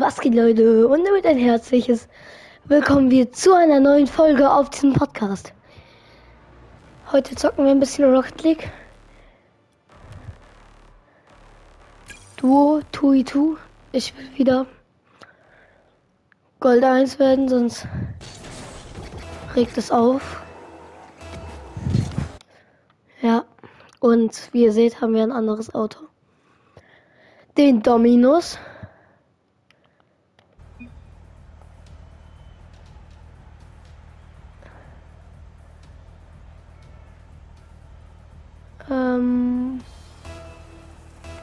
Was geht Leute und damit ein herzliches Willkommen wir zu einer neuen Folge auf diesem Podcast. Heute zocken wir ein bisschen Rocket League. Duo, Tui Tu. Ich will wieder Gold 1 werden, sonst regt es auf. Ja, und wie ihr seht, haben wir ein anderes Auto. Den Dominus. Ähm,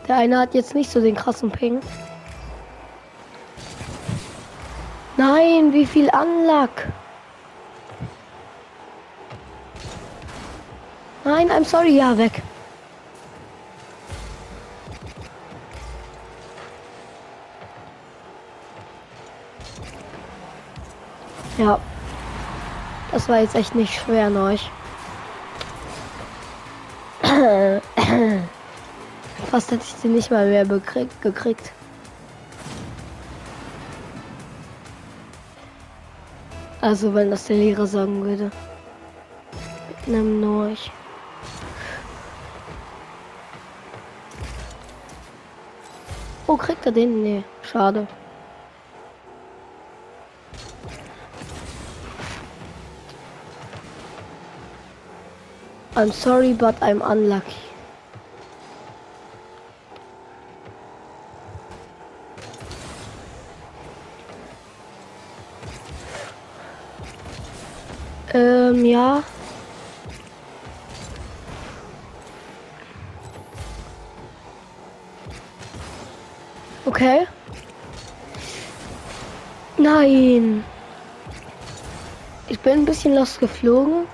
der eine hat jetzt nicht so den krassen Ping. Nein, wie viel Anlack. Nein, I'm sorry, ja, weg. Ja. Das war jetzt echt nicht schwer, neu. Fast hätte ich sie nicht mal mehr gekriegt. Also, wenn das der Lehrer sagen würde. Mit einem Norch. Oh, kriegt er den? Nee, schade. I'm sorry, but I'm unlucky. Nein. Ich bin ein bisschen lost geflogen.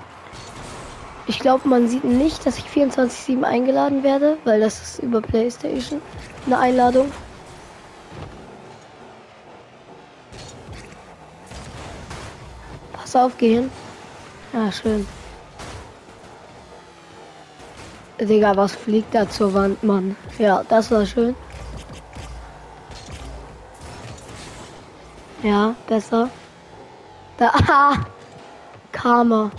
Ich glaube, man sieht nicht, dass ich 24-7 eingeladen werde, weil das ist über PlayStation eine Einladung. Pass auf, gehen. Ja, schön. Digga, was fliegt da zur Wand, Mann? Ja, das war schön. Ja, besser. Da, ah, Karma.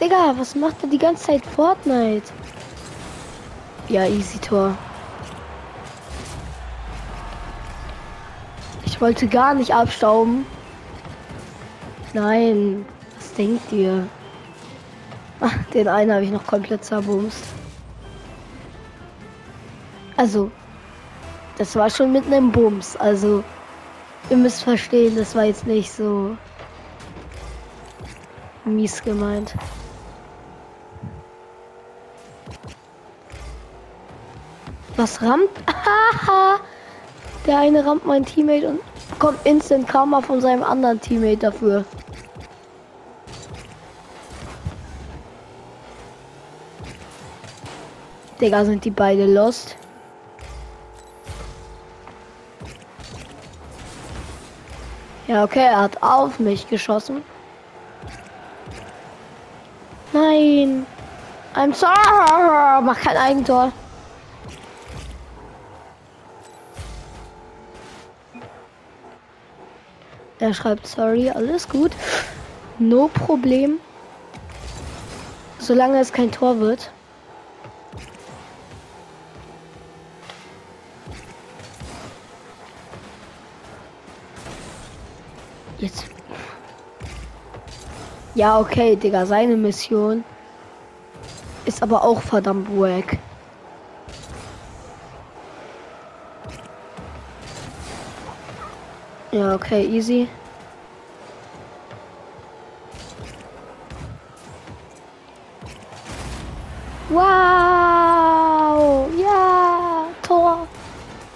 Digga, was macht er die ganze Zeit Fortnite? Ja, easy Tor. Ich wollte gar nicht abstauben. Nein, was denkt ihr? Den einen habe ich noch komplett zerbumst. Also, das war schon mit einem Bums. Also, ihr müsst verstehen, das war jetzt nicht so mies gemeint. Was rammt? Haha! Der eine rammt mein Teammate und bekommt Instant Karma von seinem anderen Teammate dafür. Digga, sind die beide lost? Ja, okay, er hat auf mich geschossen. Nein. I'm sorry. Mach kein Eigentor. Er schreibt sorry, alles gut. No Problem. Solange es kein Tor wird. Jetzt. Ja, okay, Digga, seine Mission ist aber auch verdammt wack. Ja, okay, easy. Wow! Ja! Tor!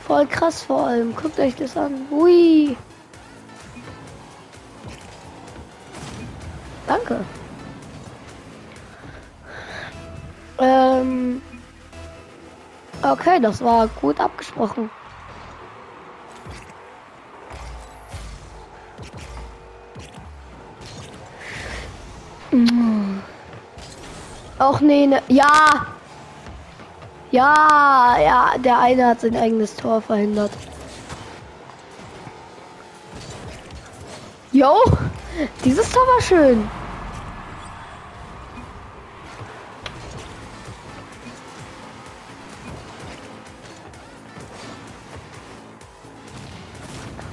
Voll krass vor allem. Guckt euch das an. Hui! Danke. Ähm. Okay, das war gut abgesprochen. Auch nee, ne, ja. Ja, ja, der eine hat sein eigenes Tor verhindert. Jo, dieses Tor war schön.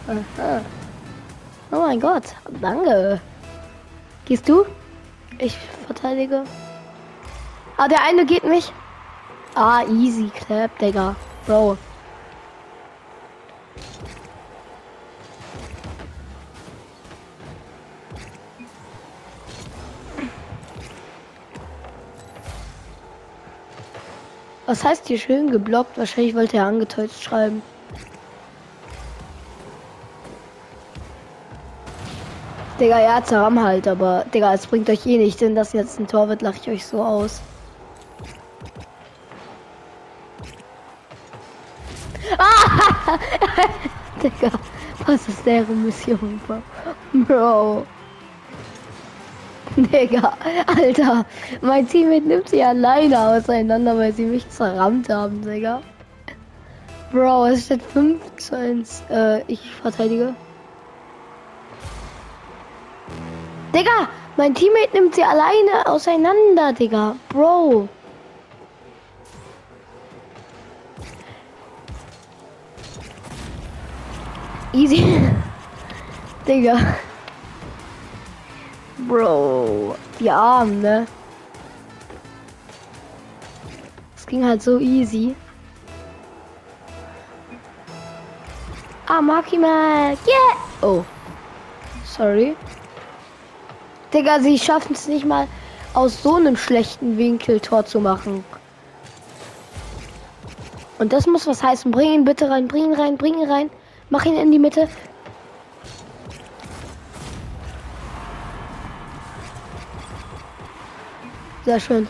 Aha. Oh mein Gott, danke. Gehst du? Ich verteidige. Ah, der eine geht nicht. Ah, easy clap, Digga. Bro. Was heißt hier schön geblockt? Wahrscheinlich wollte er angetäuscht schreiben. Digga, ja, zerram halt, aber Digga, es bringt euch eh nicht, denn das jetzt ein Tor wird, lache ich euch so aus. Ah! Digga, was ist deren Mission, Bro? Digga, Alter, mein Teammate nimmt sie alleine auseinander, weil sie mich zerrammt haben, Digga. Bro, es steht 5 zu 1. Äh, ich verteidige. Digga, mein Teammate nimmt sie alleine auseinander, Digga. Bro. Easy. Digga. Bro. Die Armen, ne? Es ging halt so easy. Ah, Marky Mac. Yeah. Oh. Sorry. Digga, sie schaffen es nicht mal aus so einem schlechten Winkel Tor zu machen. Und das muss was heißen. Bring ihn bitte rein, bring ihn rein, bring ihn rein. Mach ihn in die Mitte. Sehr schön.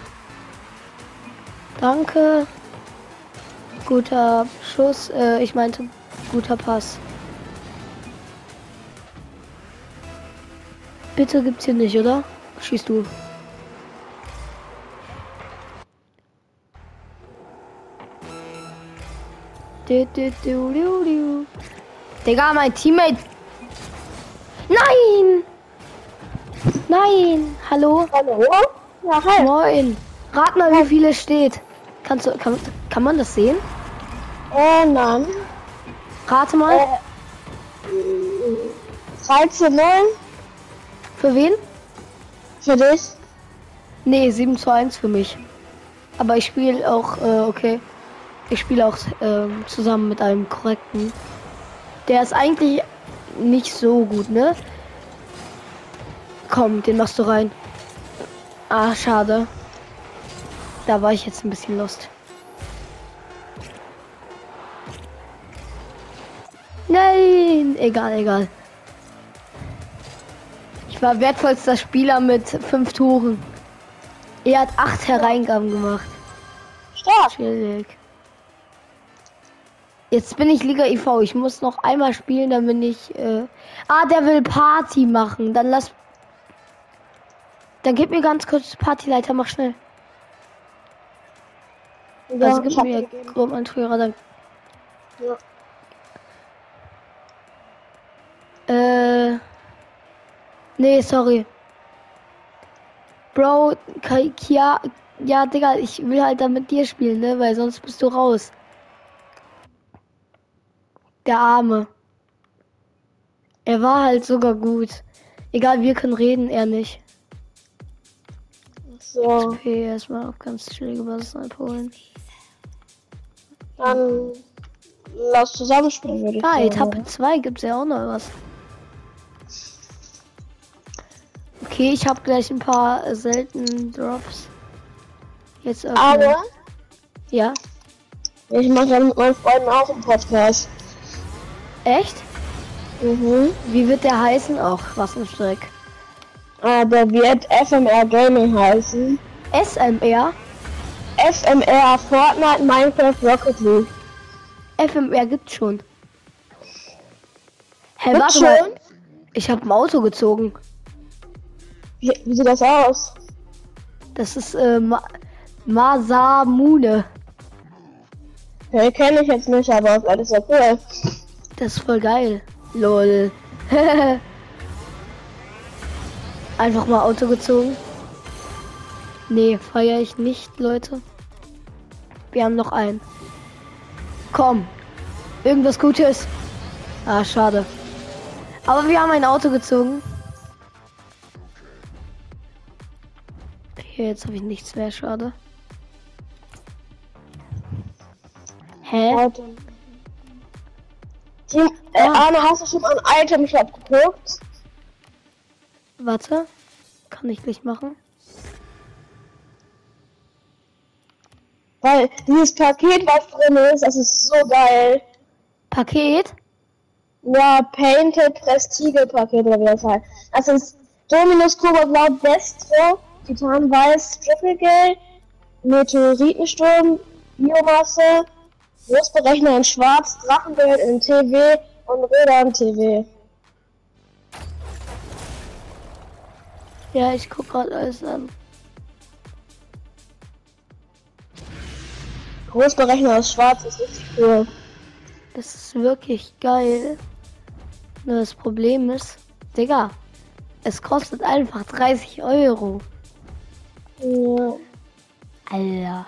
Danke. Guter Schuss. Äh, ich meinte guter Pass. Bitte gibt's hier nicht, oder? Schießt du. Du, du, du, du, du. Digga, mein Teammate. Nein! Nein! Hallo? Hallo? Ja, hi. Moin. Rat mal, wie viel es steht. Kannst du, kann, kann man das sehen? Äh, nein. Rate mal. Äh, 3 zu 0 Für wen? für dich. Nee, 7 zu 1 für mich. Aber ich spiele auch, äh, okay. Ich spiele auch ähm, zusammen mit einem korrekten. Der ist eigentlich nicht so gut, ne? Komm, den machst du rein. Ah, schade. Da war ich jetzt ein bisschen lost. Nein, egal, egal. War wertvollster Spieler mit fünf Toren. Er hat acht Hereingaben gemacht. Stark. Schwierig. Jetzt bin ich Liga IV. Ich muss noch einmal spielen, dann bin ich. Äh... Ah, der will Party machen. Dann lass. Dann gib mir ganz kurz Partyleiter, mach schnell. Ja, also gib mir. Gruppenanführer, dann. Ja. Äh. Nee, sorry. Bro, Kia. Ja, Digga, ich will halt dann mit dir spielen, ne? Weil sonst bist du raus. Der Arme. Er war halt sogar gut. Egal, wir können reden, er nicht. So, Okay, erstmal auf ganz chillige Basis abholen. dann lass zusammenspielen, würde ich Ah. Etappe 2 gibt's ja auch noch was. Okay, ich habe gleich ein paar äh, seltenen Drops. Jetzt öffnen. Aber Ja. ich mache ja mit meinen Freunden auch einen Podcast. Echt? Mhm. Wie wird der heißen? Ach, was ein Streck. Ah, der wird FMR Gaming heißen. SMR? FMR Fortnite Minecraft Rocket League. FMR gibt's schon. Hä, Gibt's warte schon? mal. Ich habe ein Auto gezogen. Wie, wie sieht das aus? Das ist äh, Ma Masamune. Okay, kenne ich jetzt nicht, aber das ist cool. Das ist voll geil. Lol. Einfach mal Auto gezogen. Nee, feiere ich nicht, Leute. Wir haben noch einen. Komm. Irgendwas Gutes. Ah, schade. Aber wir haben ein Auto gezogen. Hier, jetzt habe ich nichts mehr, schade. Hä? Warte. Team, äh, Arne, hast du schon mal einen Item Shop geguckt? Warte. Kann ich nicht machen. Weil dieses Paket, was drin ist, das ist so geil. Paket? Ja, Painted Prestige Paket oder wie das heißt. Das ist Dominus Kobaltblau Destro, Titan Weiß Triple Meteoritensturm, Biomasse, Großberechner in Schwarz, Drachenbild in TV und Räder in TV. Ja, ich guck gerade alles an. Großberechner aus Schwarz ist richtig cool. Das ist wirklich geil. Nur das Problem ist, Digga, es kostet einfach 30 Euro. Ja. Alter.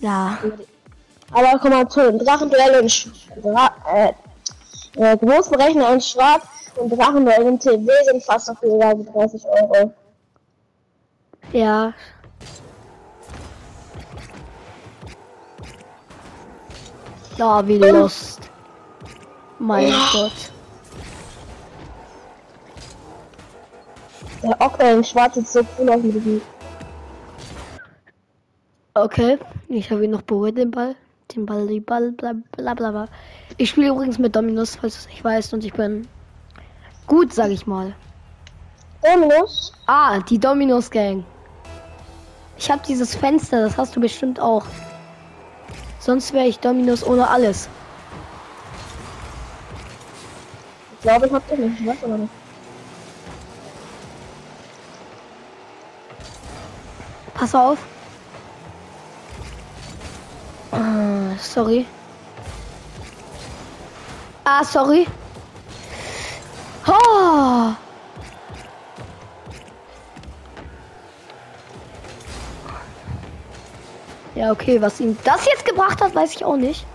Ja, Aber komm mal zu, den Drachenduell in Sch Dra äh, äh, Großberechner in Schwarz und Drachenduell in TV sind fast auf die 30 Euro. ja. Ja, wie lost. Mein Gott. Der Ockel in Schwarz sieht so cool aus mit diesem. Okay, ich habe ihn noch berührt, den Ball. Den Ball, die Ball, bla bla bla bla. Ich spiele übrigens mit Dominus, falls du es nicht weißt, und ich bin gut, sag ich mal. Dominus? Ah, die Dominos Gang. Ich habe dieses Fenster, das hast du bestimmt auch. Sonst wäre ich Dominos ohne alles. Ich glaube, ich hab den nicht. Ich weiß aber nicht. Pass auf. Ah, sorry. Ah, sorry. Oh. Ja, okay, was ihm das jetzt gebracht hat, weiß ich auch nicht.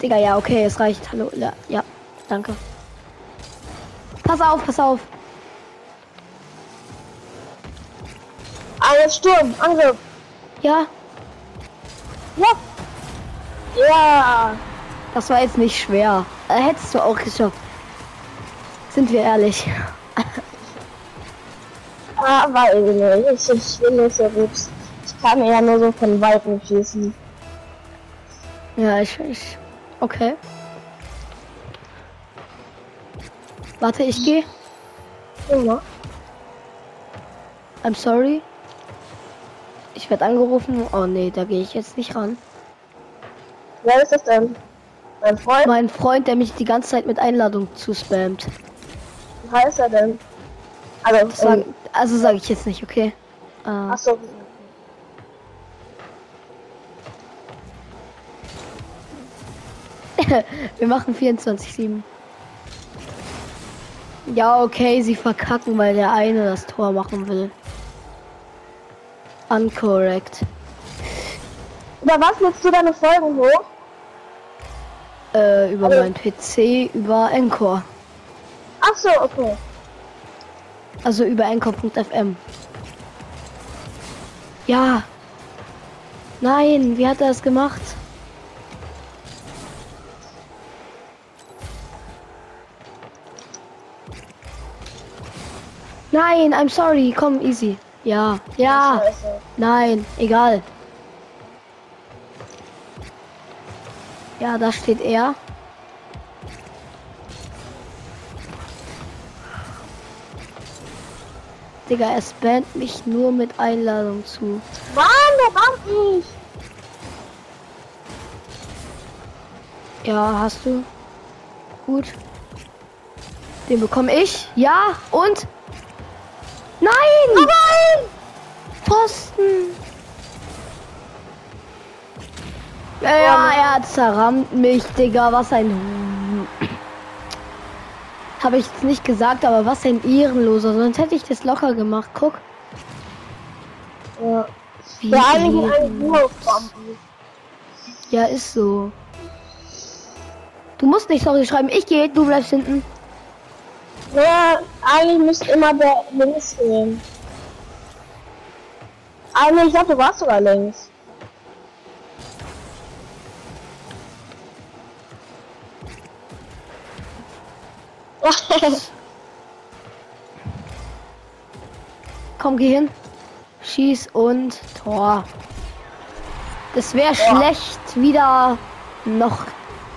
Digga, ja, okay, es reicht. Hallo, ja, ja danke. Pass auf, pass auf. Alles Sturm, Angriff. Ja, Ja. Ja. das war jetzt nicht schwer. Äh, hättest du auch geschafft. Sind wir ehrlich. Ah, weiß ich nicht. Ich, ich bin nicht so gut. Ich kann ja nur so von Weitem schießen. Ja, ich, ich. Okay. Warte, ich gehe. Ja. I'm sorry. Ich werde angerufen. Oh nee, da gehe ich jetzt nicht ran. Wer ist das denn? Mein Freund? Mein Freund, der mich die ganze Zeit mit Einladung zuspammt. Wie heißt er denn? Also, Sag, ähm, also sage ich jetzt nicht, okay? Äh, achso. wir machen 24-7. Ja, okay, sie verkacken, weil der eine das Tor machen will. Uncorrect. Über was lädst du deine Folgen hoch? Äh, über Also- mein PC, über Encore. Achso, okay. Also über Encore.fm. Ja. Nein, wie hat er es gemacht? Nein, I'm sorry. Komm, easy. Ja, ja. Scheiße. Nein, egal. Ja, da steht er. Digga, er spammt mich nur mit Einladung zu. Mann, der rammt mich! Ja, hast du? Gut. Den bekomme ich. Ja, und? Nein! Nein! Pfosten! Ja, ja, er zerrammt mich, Digga. Was ein... Habe ich jetzt nicht gesagt, aber was ein Ehrenloser. Sonst hätte ich das locker gemacht. Guck. Ja. Wie eigentlich. Ja, ist so. Du musst nicht sorry schreiben. Ich gehe, du bleibst hinten. Ja, eigentlich müsste immer der links gehen. Eigentlich, ich glaube, du warst sogar links. Komm, geh hin. Schieß und Tor. Das wäre schlecht wieder noch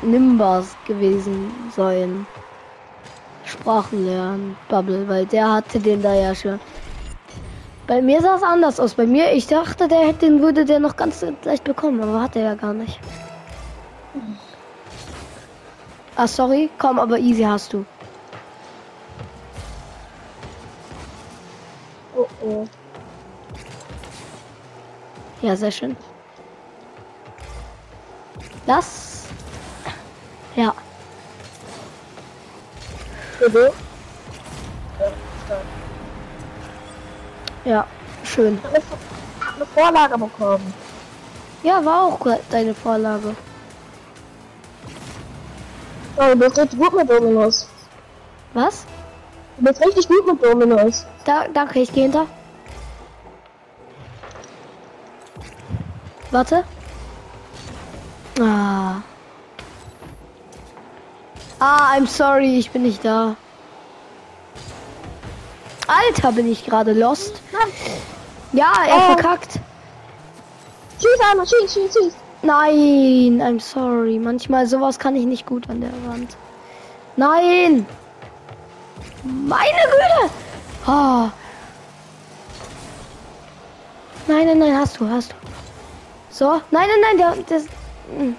Nimbers gewesen sein. Sprachen lernen, Bubble, weil der hatte den da ja schon. Bei mir sah es anders aus. Bei mir, ich dachte, der hätte den würde der noch ganz leicht bekommen, aber hat er ja gar nicht. Ah, sorry, komm, aber easy hast du. oh, oh. Ja, sehr schön. Das. Ja. Bitte? Ja, schön. Ich hab eine, Vorlage bekommen. Ja, war auch gut, deine Vorlage. Oh, du bist richtig gut mit Dominos. Was? Du bist richtig gut mit Dominos. Da, danke, ich gehe hinter. Warte. Ah. Ah, I'm sorry, ich bin nicht da. Alter, bin ich gerade lost. Nein, Ja, er Oh. verkackt. schieß einmal, schieß, schieß, schieß. Nein, I'm sorry. Manchmal sowas kann ich nicht gut an der Wand. Nein! Meine Güte! Ah. Nein, nein, nein, hast du, hast du. So, nein, nein, nein, der, der, hm.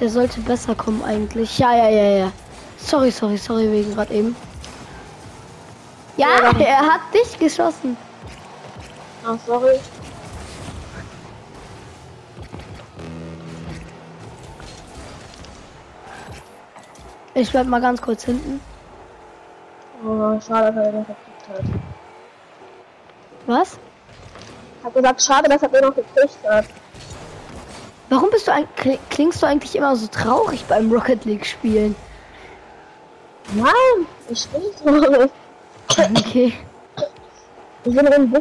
der sollte besser kommen eigentlich. Ja, ja, ja, ja. Sorry, sorry, sorry wegen gerade eben. Ja, Ja, er hat dich geschossen. Ah, sorry. Ich bleib mal ganz kurz hinten. Oh, schade, dass er noch gekriegt hat. Was? Hat gesagt, schade, dass er noch gekriegt hat. Warum bist du ein, kli- klingst du eigentlich immer so traurig beim Rocket League spielen? Nein, ich bin nicht traurig. Okay.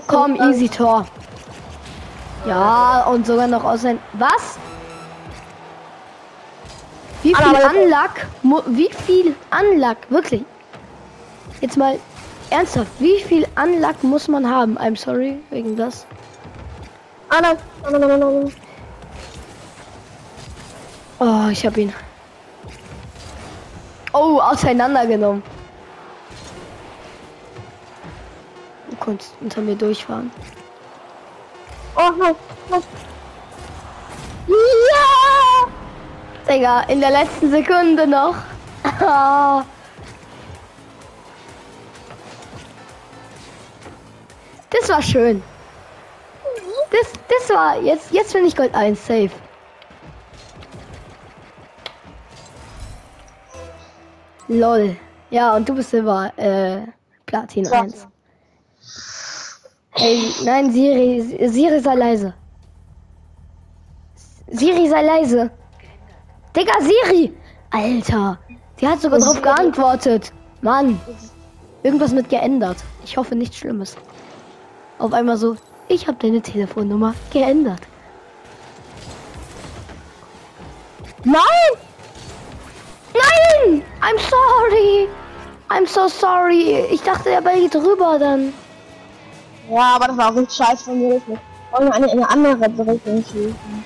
Komm, easy Tor. Ja, und sogar noch aus ein. Was? Wie viel Anlag? Wie viel Anlag? Wirklich? Jetzt mal ernsthaft. Wie viel Anlag muss man haben? I'm sorry wegen das. Oh, ich hab ihn. Oh, auseinandergenommen. Konntest unter mir durchfahren. Oh, nein, nein. Ja! Digga, in der letzten Sekunde noch. Ah. Das war schön. Das, das war jetzt, jetzt bin ich Gold 1 safe. Lol. Ja, und du bist Silber, äh, Platin 1. Hey, nein, Siri, Siri sei leise. Siri sei leise. Digga, Siri! Alter, die hat sogar drauf geantwortet. Mann, irgendwas mit geändert. Ich hoffe nichts Schlimmes. Auf einmal so, ich habe deine Telefonnummer geändert. Nein! Nein! I'm sorry! I'm so sorry. Ich dachte, der Ball geht rüber dann. Ja, aber das war auch richtig scheiße von mir. Ich wollte eine in eine andere Richtung schießen.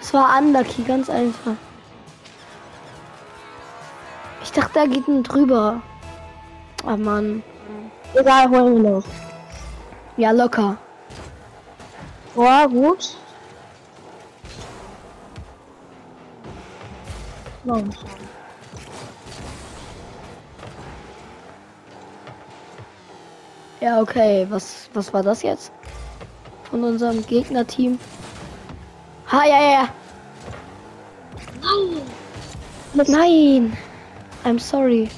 Es war unlucky, ganz einfach. Ich dachte, da geht ein drüber. Ah Mann. Egal, holen wir noch. Ja, locker. Ja, gut. Nein. Ja, okay. Was, was war das jetzt? Von unserem Gegnerteam. Ha, ja, ja, ja. Nein! Nein. I'm sorry.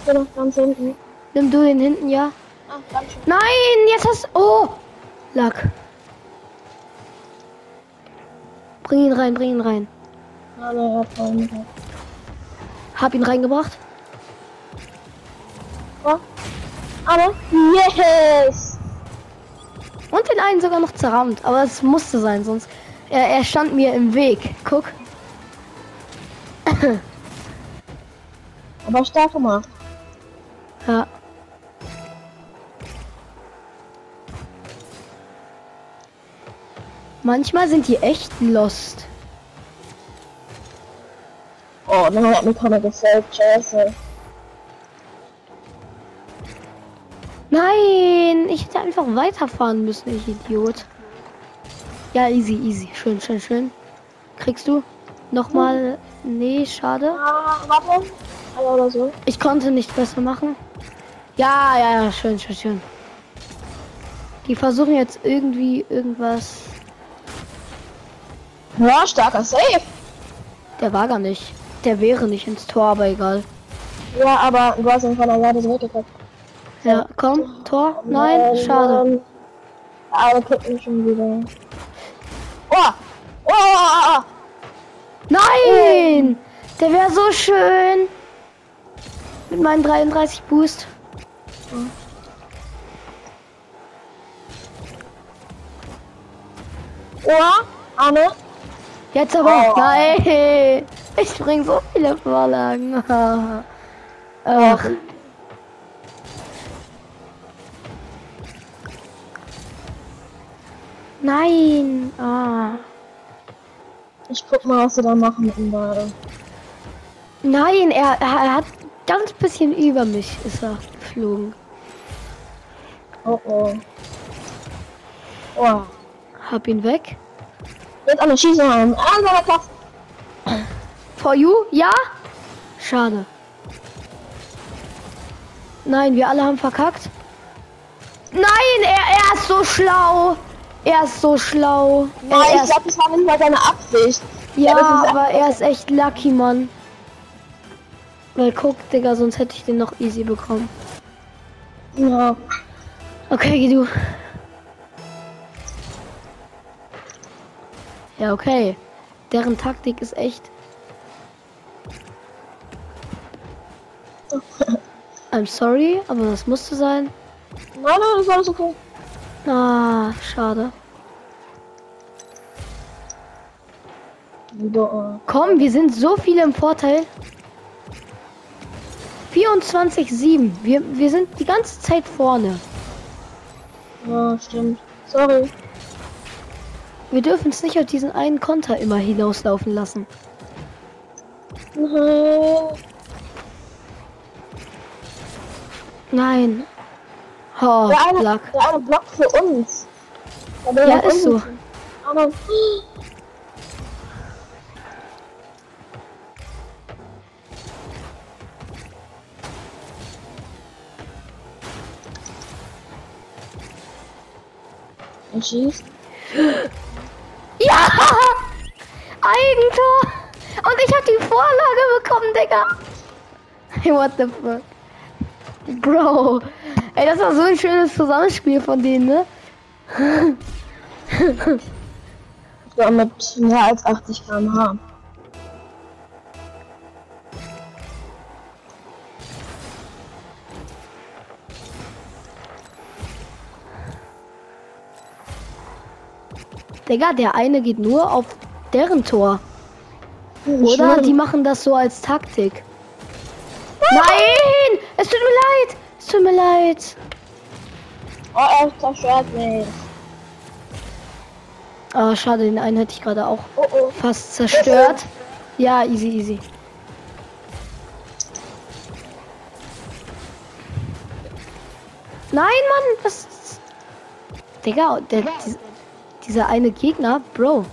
Ich bin noch ganz hinten. Nimm du den hinten, ja? Schön. Nein, jetzt hast Oh! Lack. Bring ihn rein, bring ihn rein. Vorhin Hab ihn reingebracht. Oh. Aber, yes! Und den einen sogar noch zerrammt. Aber es musste sein, sonst. Er, er stand mir im Weg. Guck. Aber stark gemacht. Ja. Manchmal sind die echt lost. Oh, dann hat mir keiner gefällt. Scheiße. Nein, ich hätte einfach weiterfahren müssen, ich Idiot. Ja, easy, easy. Schön, schön, schön. Kriegst du? Nochmal. Nee, schade. Ah, warte. Aber oder so. Ich konnte nicht besser machen. Ja, ja, ja, schön, schön, schön. Die versuchen jetzt irgendwie irgendwas. Ja, starker Safe. Der war gar nicht. Der wäre nicht ins Tor, aber egal. Ja, aber du hast ihn von der Seite zurückgekriegt. Ja, komm, Tor? Nein, Nein, schade. Mann. Aber kriegt mich schon wieder. Oh! Oh! oh, oh. Nein! Der wäre so schön. Mit meinen 33 Boost. Oh! Anne? Jetzt aber. Oh. Nein! Ich bring so viele Vorlagen. Ach. Nein! Ah. Ich guck mal, was sie da machen mit dem Ball. Nein, er, er hat ganz bisschen über mich ist er geflogen. Oh oh. Oh. Hab ihn weg. Jetzt alle schießen an. Ah. For you? Ja? Schade. Nein, wir alle haben verkackt. Nein, er, er ist so schlau. Er ist so schlau. Nein, er ich glaube, das war nicht mal seine Absicht. ja, ist aber er ist echt lucky, Mann. Weil guck, Digga, sonst hätte ich den noch easy bekommen. Ja. Okay, du. Ja, okay. Deren Taktik ist echt. I'm sorry, aber das musste sein. Nein, nein, das war alles okay. Ah, schade. So, Komm, wir sind so viele im Vorteil. 24-7. Wir, wir sind die ganze Zeit vorne. äh, ja, stimmt. Sorry. Wir dürfen es nicht auf diesen einen Konter immer hinauslaufen lassen. Nein. Nein. Oh, Der eine, Lack. der eine Block für uns. Ja, ist so. Aber, er schießt. Ja! Eigentor! Und ich hab die Vorlage bekommen, Digga! Hey, what the fuck? Bro! Ey, das war so ein schönes Zusammenspiel von denen, ne? Ich war mit mehr als 80 km/h. Digga, der eine geht nur auf deren Tor. Oder die machen das so als Taktik. Nein! Es tut mir leid! Es tut mir leid. Oh, er zerstört mich. Ah, schade, den einen hätte ich gerade auch Oh oh. fast zerstört. Ja, easy, easy. Nein, Mann, was. Digga, der, die, Dieser eine Gegner, Bro.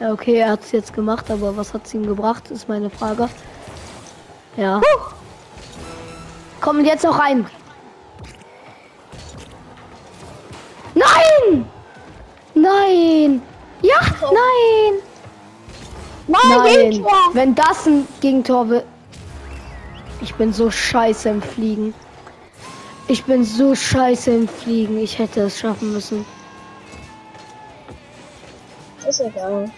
Ja, okay, er hat es jetzt gemacht, aber was hat es ihm gebracht, ist meine Frage. Ja. Huh. Kommen jetzt noch rein. Nein! Nein! Ja, nein! Nein! Wenn das ein Gegentor wird. Ich bin so scheiße im Fliegen. Ich bin so scheiße im Fliegen. Ich hätte es schaffen müssen. Ist egal.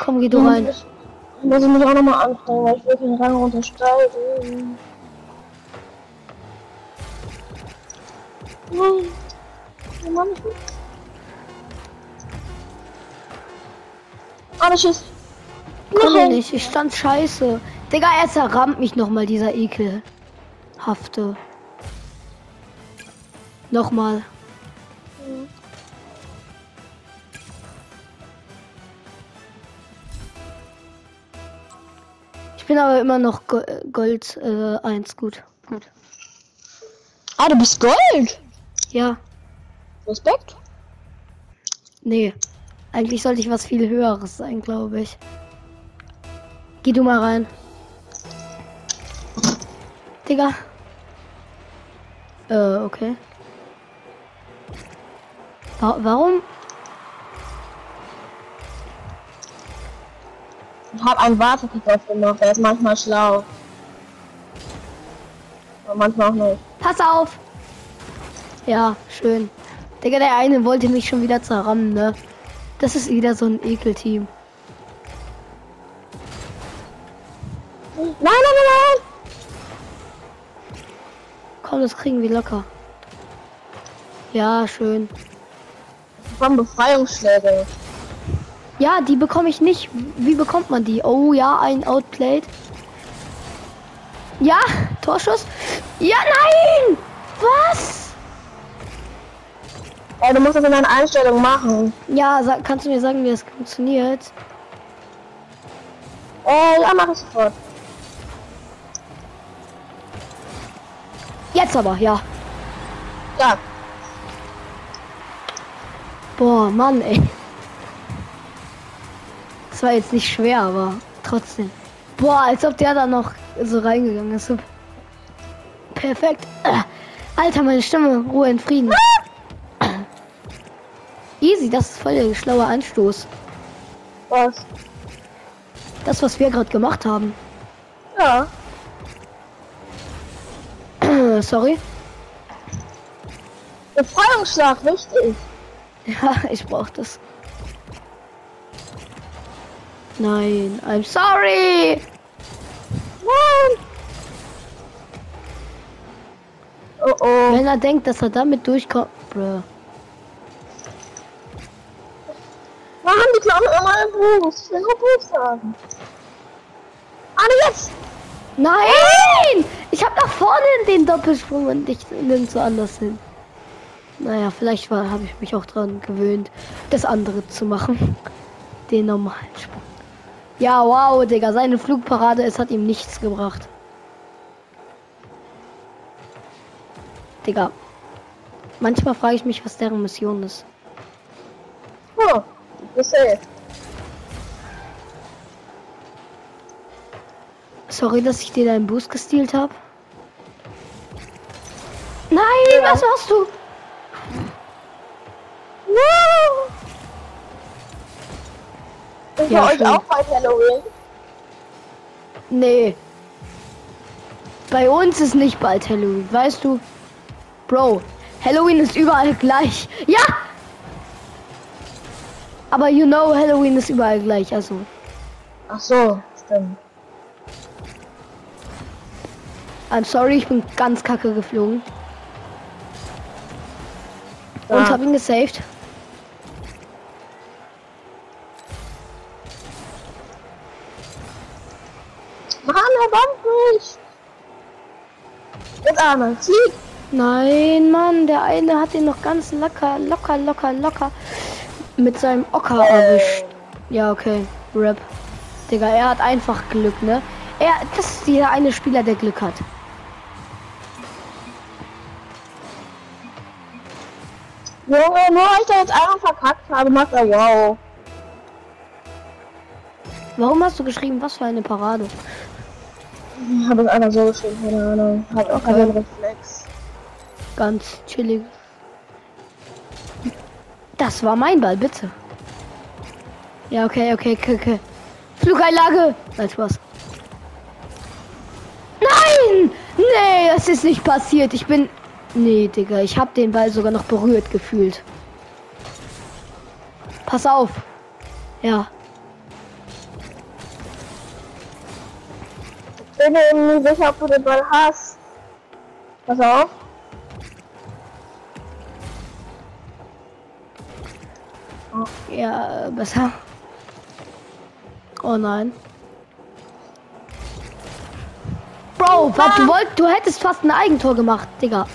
Komm, geh du rein. Ich muss mich auch nochmal anstrengen, weil ich will den Rang runtersteigen. Nein. Oh Mann, ich Aber tschüss. Komm Nein. nicht, ich stand scheiße. Digga, er zerrammt mich nochmal, dieser ekelhafte. Nochmal. Ich bin aber immer noch Gold äh, 1 gut. Gut. Ah, du bist Gold? Ja. Respekt? Nee. Eigentlich sollte ich was viel höheres sein, glaube ich. Geh du mal rein. Digga. Äh, okay. Wa warum? Ich habe einen Wartekickoff gemacht, der ist manchmal schlau. Aber manchmal auch nicht. Pass auf! Ja, schön. Digga, der eine wollte mich schon wieder zerrammen, ne? Das ist wieder so ein Ekelteam. Nein, nein, nein, nein! Komm, das kriegen wir locker. Ja, schön. Von Befreiungsschläge. Ja, die bekomme ich nicht. Wie bekommt man die? Oh ja, ein Outplayed. Ja, Torschuss. Ja, nein! Was? Ey, du musst das in deinen Einstellungen machen. Ja, sag, kannst du mir sagen, wie das funktioniert? Äh, ja, mach ich sofort. Jetzt aber, ja. Ja. Boah, Mann, ey. Das war jetzt nicht schwer, aber trotzdem. Boah, als ob der da noch so reingegangen ist. Perfekt. Alter, meine Stimme. Ruhe in Frieden. Easy, das ist voll der schlaue Anstoß. Was? Das, was wir gerade gemacht haben. Ja. Sorry. Befreiungsschlag, richtig. Ja, ich brauch das. Nein, I'm sorry. Nein. Oh oh. Wenn er denkt, dass er damit durchkommt, Bruh. Mann, die klauen immer einen Boost. Ich will nur haben. Anne, jetzt! Nein! Ich habe nach vorne den Doppelsprung und nicht nirgendwo anders hin. Naja, vielleicht habe ich mich auch dran gewöhnt, das andere zu machen. Den normalen Sprung. Ja, wow, Digga, seine Flugparade, es hat ihm nichts gebracht. Digga. Manchmal frage ich mich, was deren Mission ist. Oh. Safe. Sorry, dass ich dir deinen Boost gestealt habe. Nein, ja. was machst du? No. Ist ja, euch auch bei Halloween? Nee. Bei uns ist nicht bald Halloween, weißt du? Bro, Halloween ist überall gleich. Ja! Aber you know, Halloween ist überall gleich, also. Ach so, stimmt. I'm sorry, ich bin ganz kacke geflogen. Ja. Und hab ihn gesaved. Mano, warum nicht? Arme Sieg. Nein, Mann, der eine hat ihn noch ganz locker, locker, locker, locker mit seinem Ocker oh. erwischt. Ja, okay. Rap. Digga, er hat einfach Glück, ne? Er, das ist dieser eine Spieler, der Glück hat. Junge, nur weil ich da jetzt einmal verkackt habe, macht er wow. Warum hast du geschrieben, was für eine Parade? Ich habe es einfach so geschrieben, keine Ahnung. Hat auch keinen Reflex. Ganz chillig. Das war mein Ball, bitte. Ja, okay, okay, okay, okay. Flugeinlage! Nein, Spaß. Nein! Nee, das ist nicht passiert. Ich bin. Nee, Digga, ich hab den Ball sogar noch berührt gefühlt. Pass auf. Ja. Bin mir nicht sicher, ob du den Ball hast. Pass auf. Ja, äh, besser. Oh nein. Bro, was, du, wollt, du hättest fast ein Eigentor gemacht, Digga.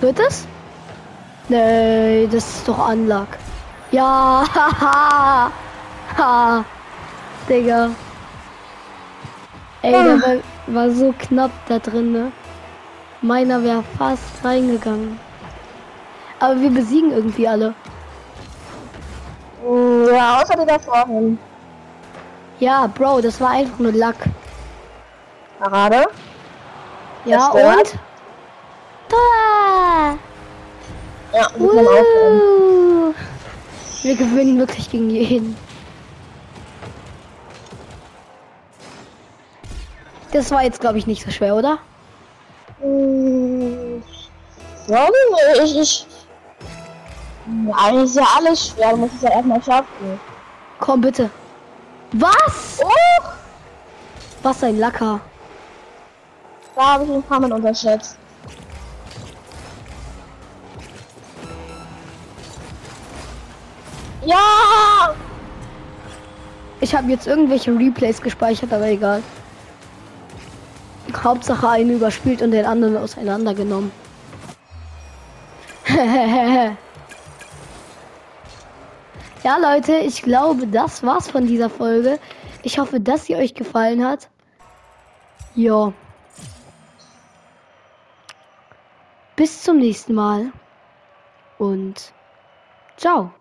Wird es? Nee, das ist doch Anlag. Ja, haha. Ha, Digga. Ey, der war, war so knapp da drin, ne? Meiner wäre fast reingegangen. Aber wir besiegen irgendwie alle. Ja, außer da vorhin. Ja, Bro, das war einfach nur Luck. Parade. Ja, und? Tor! Ja, wir. Uh, wir gewinnen wirklich gegen jeden. Das war jetzt, glaube ich, nicht so schwer, oder? Mm, Ja, ich, ich. Ja, ist ja alles schwer, du musst es ja erstmal schaffen. Komm, bitte. Was? Oh! Was ein Lacker. Da habe ich paar Mal unterschätzt. Ja! Ich habe jetzt irgendwelche Replays gespeichert, aber egal. Hauptsache einen überspielt und den anderen auseinandergenommen. ja, Leute, ich glaube, das war's von dieser Folge. Ich hoffe, dass sie euch gefallen hat. Ja. Bis zum nächsten Mal. Und ciao.